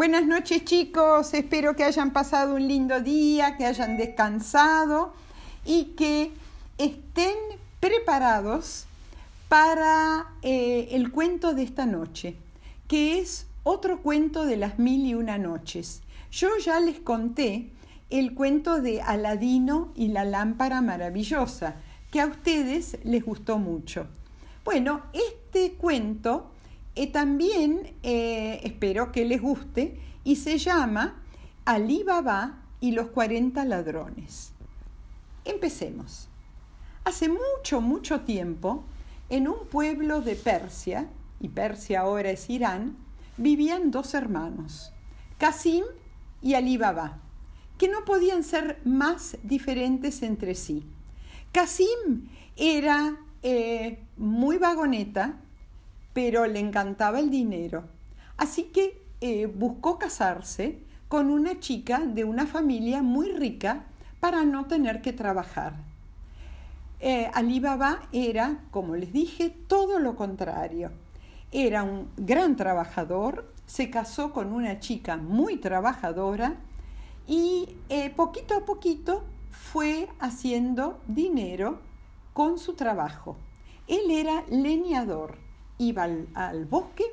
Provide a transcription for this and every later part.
Buenas noches chicos, espero que hayan pasado un lindo día, que hayan descansado y que estén preparados para eh, el cuento de esta noche, que es otro cuento de las mil y una noches. Yo ya les conté el cuento de Aladino y la lámpara maravillosa, que a ustedes les gustó mucho. Bueno, este cuento eh, también eh, espero que les guste y se llama Ali Baba y los 40 ladrones. Empecemos. Hace mucho, mucho tiempo, en un pueblo de Persia, y Persia ahora es Irán, vivían dos hermanos, Qasim y Ali Baba, que no podían ser más diferentes entre sí. Qasim era eh, muy vagoneta, pero le encantaba el dinero. Así que eh, buscó casarse con una chica de una familia muy rica para no tener que trabajar. Eh, Ali Baba era, como les dije, todo lo contrario. Era un gran trabajador, se casó con una chica muy trabajadora y eh, poquito a poquito fue haciendo dinero con su trabajo. Él era leñador iba al, bosque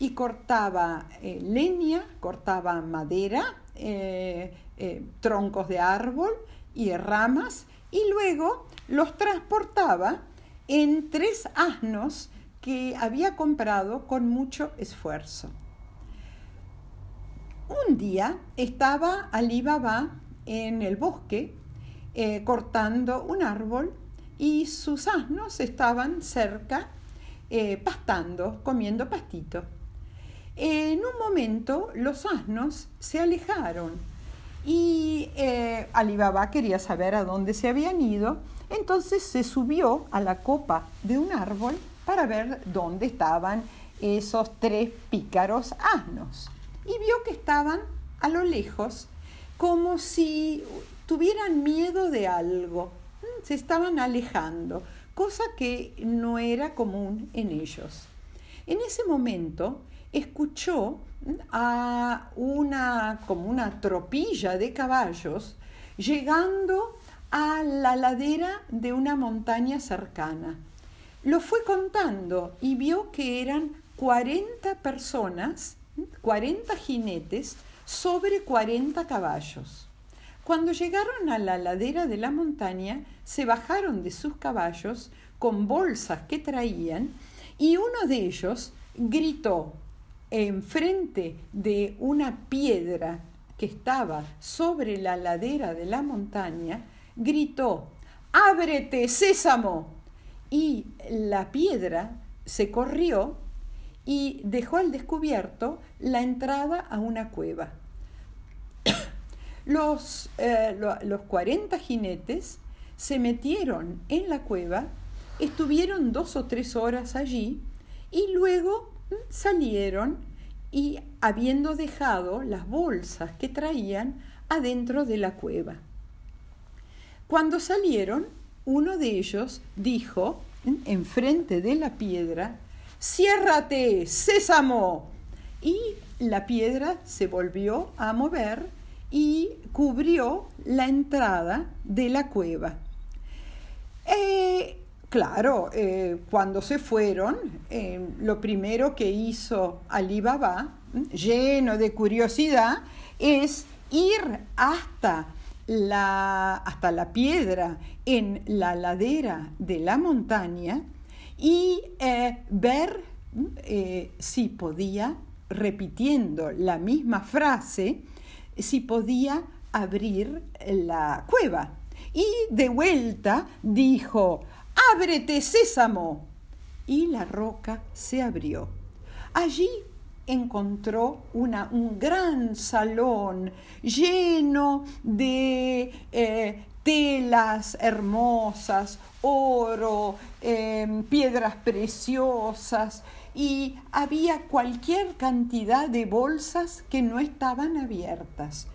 y cortaba eh, leña, cortaba madera, eh, eh, troncos de árbol y ramas y luego los transportaba en tres asnos que había comprado con mucho esfuerzo. Un día estaba Ali Baba en el bosque cortando un árbol y sus asnos estaban cerca eh, pastando, comiendo pastito. En un momento los asnos se alejaron y eh, Alibaba quería saber a dónde se habían ido, entonces se subió a la copa de un árbol para ver dónde estaban esos tres pícaros asnos. Y vio que estaban a lo lejos como si tuvieran miedo de algo, se estaban alejando cosa que no era común en ellos. En ese momento escuchó a una como una tropilla de caballos llegando a la ladera de una montaña cercana. Lo fue contando y vio que eran 40 personas, 40 jinetes sobre 40 caballos. Cuando llegaron a la ladera de la montaña, se bajaron de sus caballos con bolsas que traían y uno de ellos gritó enfrente de una piedra que estaba sobre la ladera de la montaña, gritó, Ábrete, sésamo. Y la piedra se corrió y dejó al descubierto la entrada a una cueva. Los, eh, los 40 jinetes se metieron en la cueva, estuvieron dos o tres horas allí y luego mm, salieron y habiendo dejado las bolsas que traían adentro de la cueva. Cuando salieron, uno de ellos dijo, mm, enfrente de la piedra, ciérrate, sésamo. Y la piedra se volvió a mover y cubrió la entrada de la cueva. Eh, claro, eh, cuando se fueron, eh, lo primero que hizo Ali Baba, lleno de curiosidad, es ir hasta la, hasta la piedra en la ladera de la montaña y ver si podía, repitiendo la misma frase, si podía abrir la cueva. Y de vuelta dijo, ábrete sésamo. Y la roca se abrió. Allí encontró una, un gran salón lleno de eh, telas hermosas, oro, em, piedras preciosas y había cualquier cantidad de bolsas que no estaban abiertas.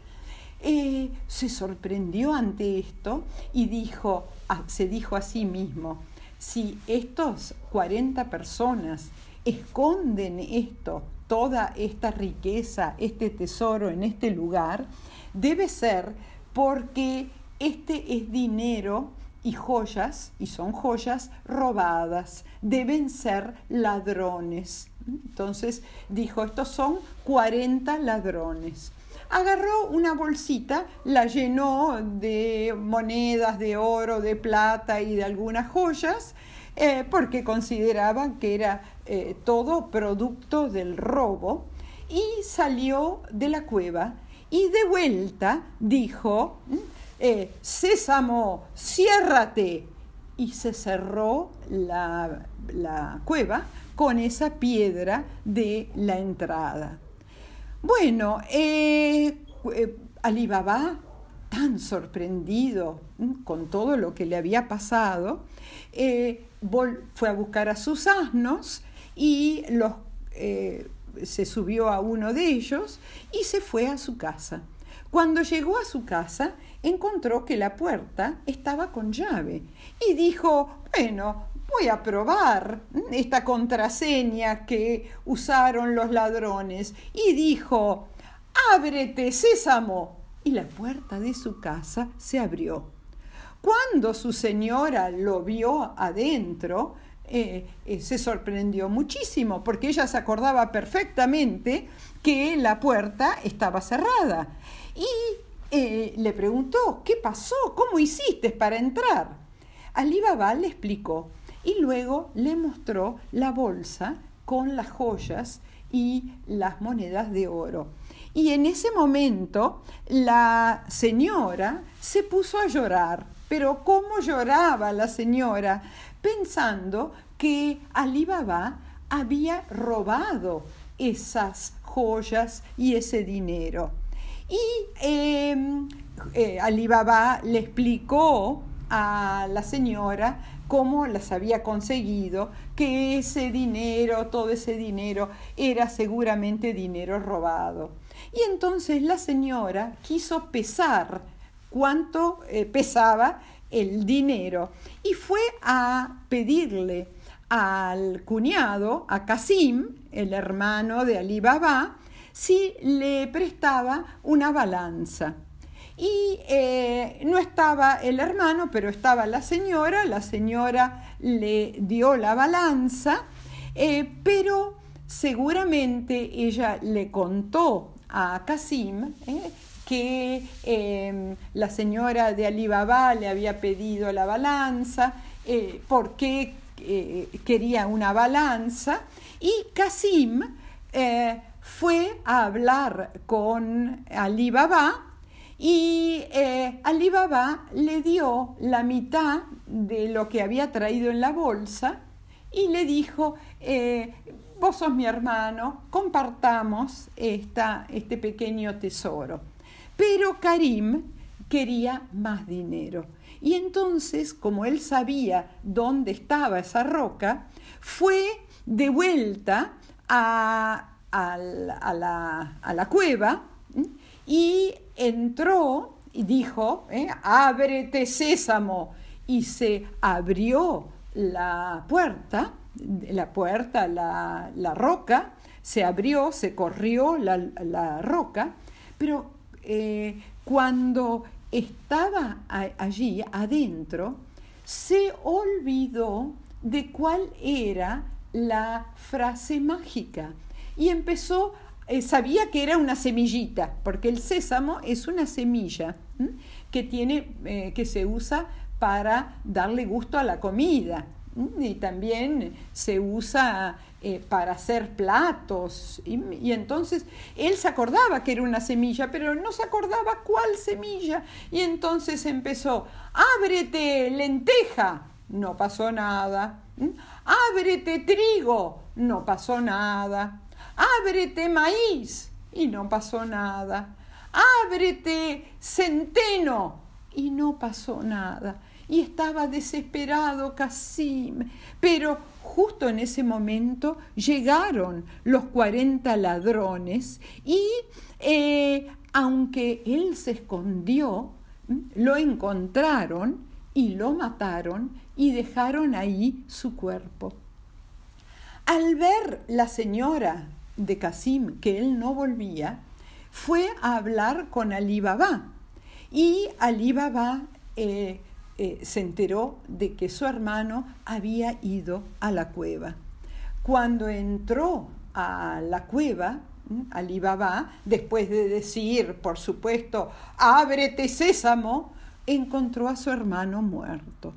Eh, se sorprendió ante esto y dijo, se dijo a sí mismo, si estos 40 personas esconden esto, toda esta riqueza, este tesoro en este lugar, debe ser porque este es dinero y joyas, y son joyas robadas, deben ser ladrones. Entonces dijo, estos son 40 ladrones. Agarró una bolsita, la llenó de monedas de oro, de plata y de algunas joyas, eh, porque consideraban que era eh, todo producto del robo, y salió de la cueva y de vuelta dijo, eh, Sésamo, ciérrate. Y se cerró la, cueva con esa piedra de la entrada. Bueno, eh, eh, Alibaba, tan sorprendido con todo lo que le había pasado, fue a buscar a sus asnos y los, se subió a uno de ellos y se fue a su casa. Cuando llegó a su casa, encontró que la puerta estaba con llave y dijo, bueno, voy a probar esta contraseña que usaron los ladrones. Y dijo, ábrete, sésamo. Y la puerta de su casa se abrió. Cuando su señora lo vio adentro, eh, eh, se sorprendió muchísimo porque ella se acordaba perfectamente que la puerta estaba cerrada y le preguntó, ¿qué pasó? ¿Cómo hiciste para entrar? Ali Baba le explicó y luego le mostró la bolsa con las joyas y las monedas de oro. Y en ese momento la señora se puso a llorar. Pero ¿cómo lloraba la señora? Pensando que Ali Baba había robado esas joyas y ese dinero. Y em, eh, Alibaba le explicó a la señora cómo las había conseguido, que ese dinero, todo ese dinero, era seguramente dinero robado. Y entonces la señora quiso pesar cuánto eh, pesaba el dinero y fue a pedirle al cuñado, a Casim, el hermano de Ali Baba, si le prestaba una balanza. Y eh, no estaba el hermano, pero estaba la señora, la señora le dio la balanza, eh, pero seguramente ella le contó a Casim eh, que em, la señora de Alibaba le había pedido la balanza, porque quería una balanza, y Casim fue a hablar con Ali Baba y eh, le dio la mitad de lo que había traído en la bolsa y le dijo, eh, vos sos mi hermano, compartamos esta, este pequeño tesoro. Pero Karim quería más dinero. Y entonces, como él sabía dónde estaba esa roca, fue de vuelta a, a la, cueva y entró y dijo, ¿eh? ábrete sésamo, y se abrió la puerta, la puerta, la, roca, se abrió, se corrió la, roca, pero eh, cuando estaba allí adentro, se olvidó de cuál era la frase mágica y empezó, eh, sabía que era una semillita, porque el sésamo es una semilla que, tiene, eh, que se usa para darle gusto a la comida. Y también se usa eh, para hacer platos. Y, y, entonces él se acordaba que era una semilla, pero no se acordaba cuál semilla. Y entonces empezó, ábrete lenteja. No pasó nada. Ábrete trigo. No pasó nada ábrete maíz y no pasó nada. Ábrete centeno y no pasó nada. Y estaba desesperado Casim. Pero justo en ese momento llegaron los 40 ladrones y eh, aunque él se escondió, lo encontraron y lo mataron y dejaron ahí su cuerpo. Al ver la señora de Casim que él no volvía, fue a hablar con Ali Baba. Y Ali Baba eh, eh, se enteró de que su hermano había ido a la cueva. Cuando entró a la cueva, Ali Baba, después de decir, por supuesto, ábrete sésamo, encontró a su hermano muerto.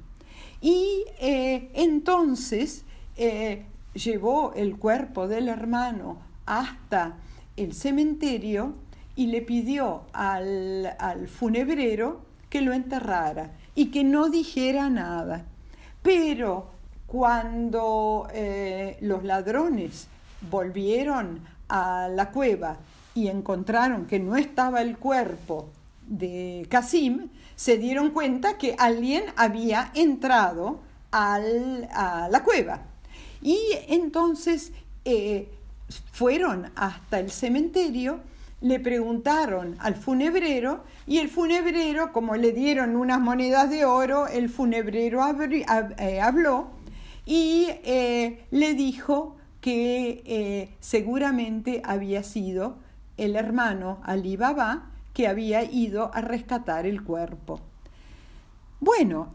Y eh, entonces llevó el cuerpo del hermano hasta el cementerio y le pidió al, funebrero que lo enterrara y que no dijera nada. Pero cuando eh, los ladrones volvieron a la cueva y encontraron que no estaba el cuerpo de Casim, se dieron cuenta que alguien había entrado a la cueva. Y entonces eh, fueron hasta el cementerio, le preguntaron al funebrero y el funebrero, como le dieron unas monedas de oro, el funebrero eh, habló y eh, le dijo que seguramente había sido el hermano Ali Baba, que había ido a rescatar el cuerpo. Bueno,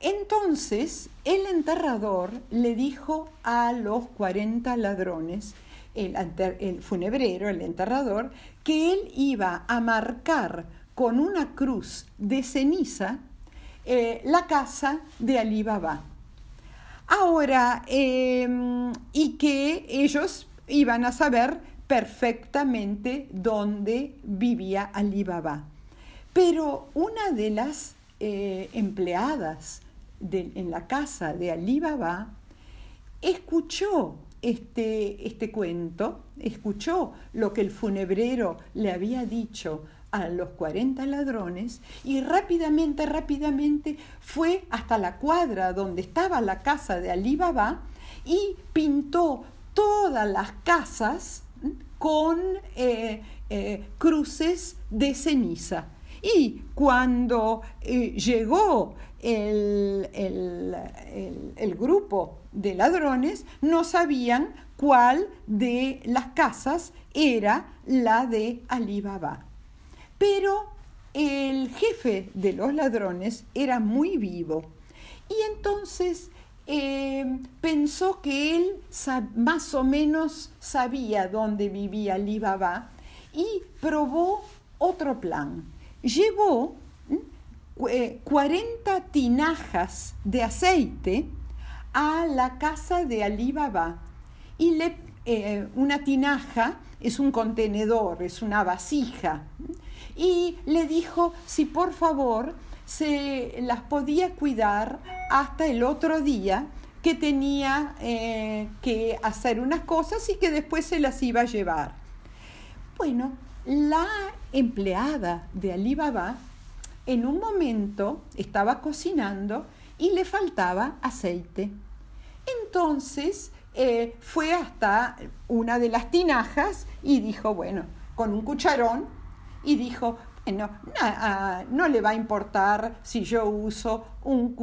entonces el enterrador le dijo a los 40 ladrones, el, funebrero, el enterrador, que él iba a marcar con una cruz de ceniza eh, la casa de Ali Baba. Ahora, em, y que ellos iban a saber perfectamente dónde vivía Ali Baba. Pero una de las eh, empleadas en la casa de Ali Baba escuchó este, este cuento, escuchó lo que el funebrero le había dicho a los 40 ladrones y rápidamente, rápidamente fue hasta la cuadra donde estaba la casa de Ali Baba y pintó todas las casas con eh, eh, cruces de ceniza. Y cuando eh, llegó el, el, grupo de ladrones, no sabían cuál de las casas era la de Ali Baba. Pero el jefe de los ladrones era muy vivo y entonces eh, pensó que él más o menos sabía dónde vivía Ali Baba y probó otro plan. Llevó 40 eh, tinajas de aceite a la casa de Ali Baba y le, eh, una tinaja es un contenedor, es una vasija, y le dijo si por favor se las podía cuidar hasta el otro día que tenía eh, que hacer unas cosas y que después se las iba a llevar. Bueno, la empleada de Alibaba en un momento estaba cocinando y le faltaba aceite. Entonces eh, fue hasta una de las tinajas y dijo, bueno, con un cucharón, y dijo, no, no, le va a importar si yo uso un,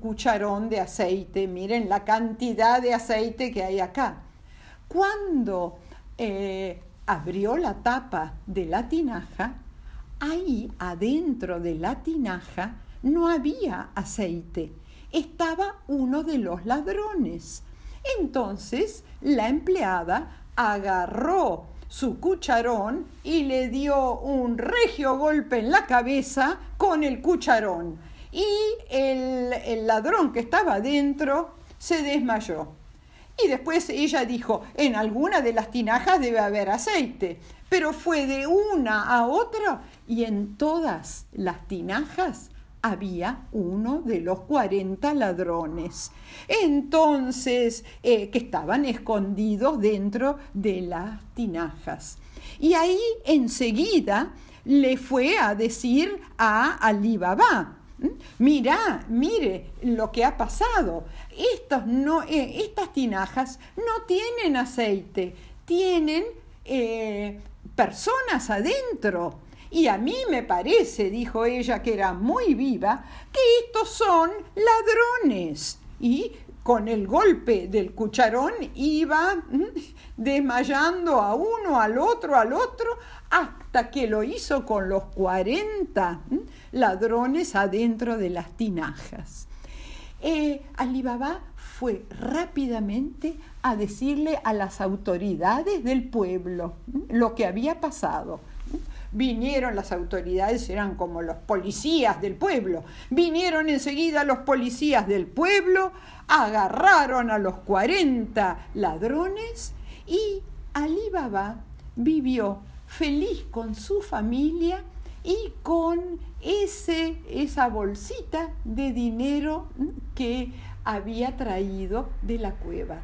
cucharón de aceite. Miren la cantidad de aceite que hay acá. Cuando eh, abrió la tapa de la tinaja, ahí adentro de la tinaja no había aceite. Estaba uno de los ladrones. Entonces la empleada agarró su cucharón y le dio un regio golpe en la cabeza con el cucharón. Y el, ladrón que estaba dentro se desmayó. Y después ella dijo, en alguna de las tinajas debe haber aceite, pero fue de una a otra y en todas las tinajas había uno de los 40 ladrones. Entonces, eh, que estaban escondidos dentro de las tinajas. Y ahí enseguida le fue a decir a Ali Baba, Mira, mire lo que ha pasado. no, eh, estas tinajas no tienen aceite, tienen eh, personas adentro. Y a mí me parece, dijo ella, que era muy viva, que estos son ladrones. Y con el golpe del cucharón iba desmayando a uno, al otro, al otro, hasta que lo hizo con los 40 ladrones adentro de las tinajas. Eh, Alibaba fue rápidamente a decirle a las autoridades del pueblo lo que había pasado. Vinieron las autoridades, eran como los policías del pueblo. Vinieron enseguida los policías del pueblo, agarraron a los 40 ladrones y Ali Baba vivió feliz con su familia y con ese, esa bolsita de dinero que había traído de la cueva.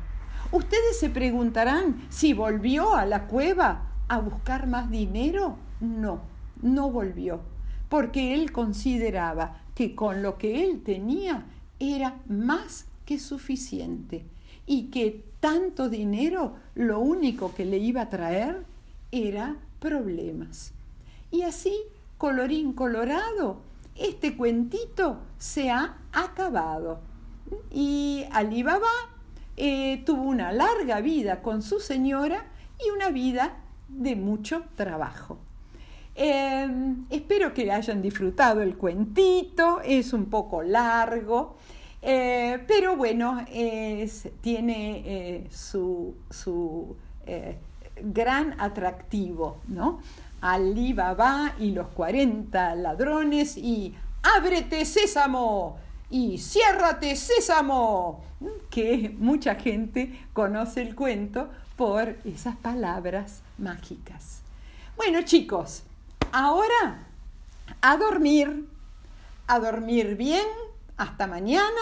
Ustedes se preguntarán si volvió a la cueva a buscar más dinero. No, no volvió, porque él consideraba que con lo que él tenía era más que suficiente y que tanto dinero lo único que le iba a traer era problemas. Y así, colorín colorado, este cuentito se ha acabado. Y Alibaba eh, tuvo una larga vida con su señora y una vida de mucho trabajo. Em, espero que hayan disfrutado el cuentito, es un poco largo, eh, pero bueno, tiene eh, su, su gran atractivo, ¿no? Ali Baba y los 40 ladrones y ábrete sésamo y ciérrate sésamo, que mucha gente conoce el cuento por esas palabras mágicas. Bueno chicos, ahora a dormir, a dormir bien, hasta mañana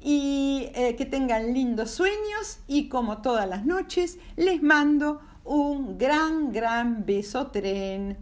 y eh, que tengan lindos sueños y como todas las noches les mando un gran, gran beso tren.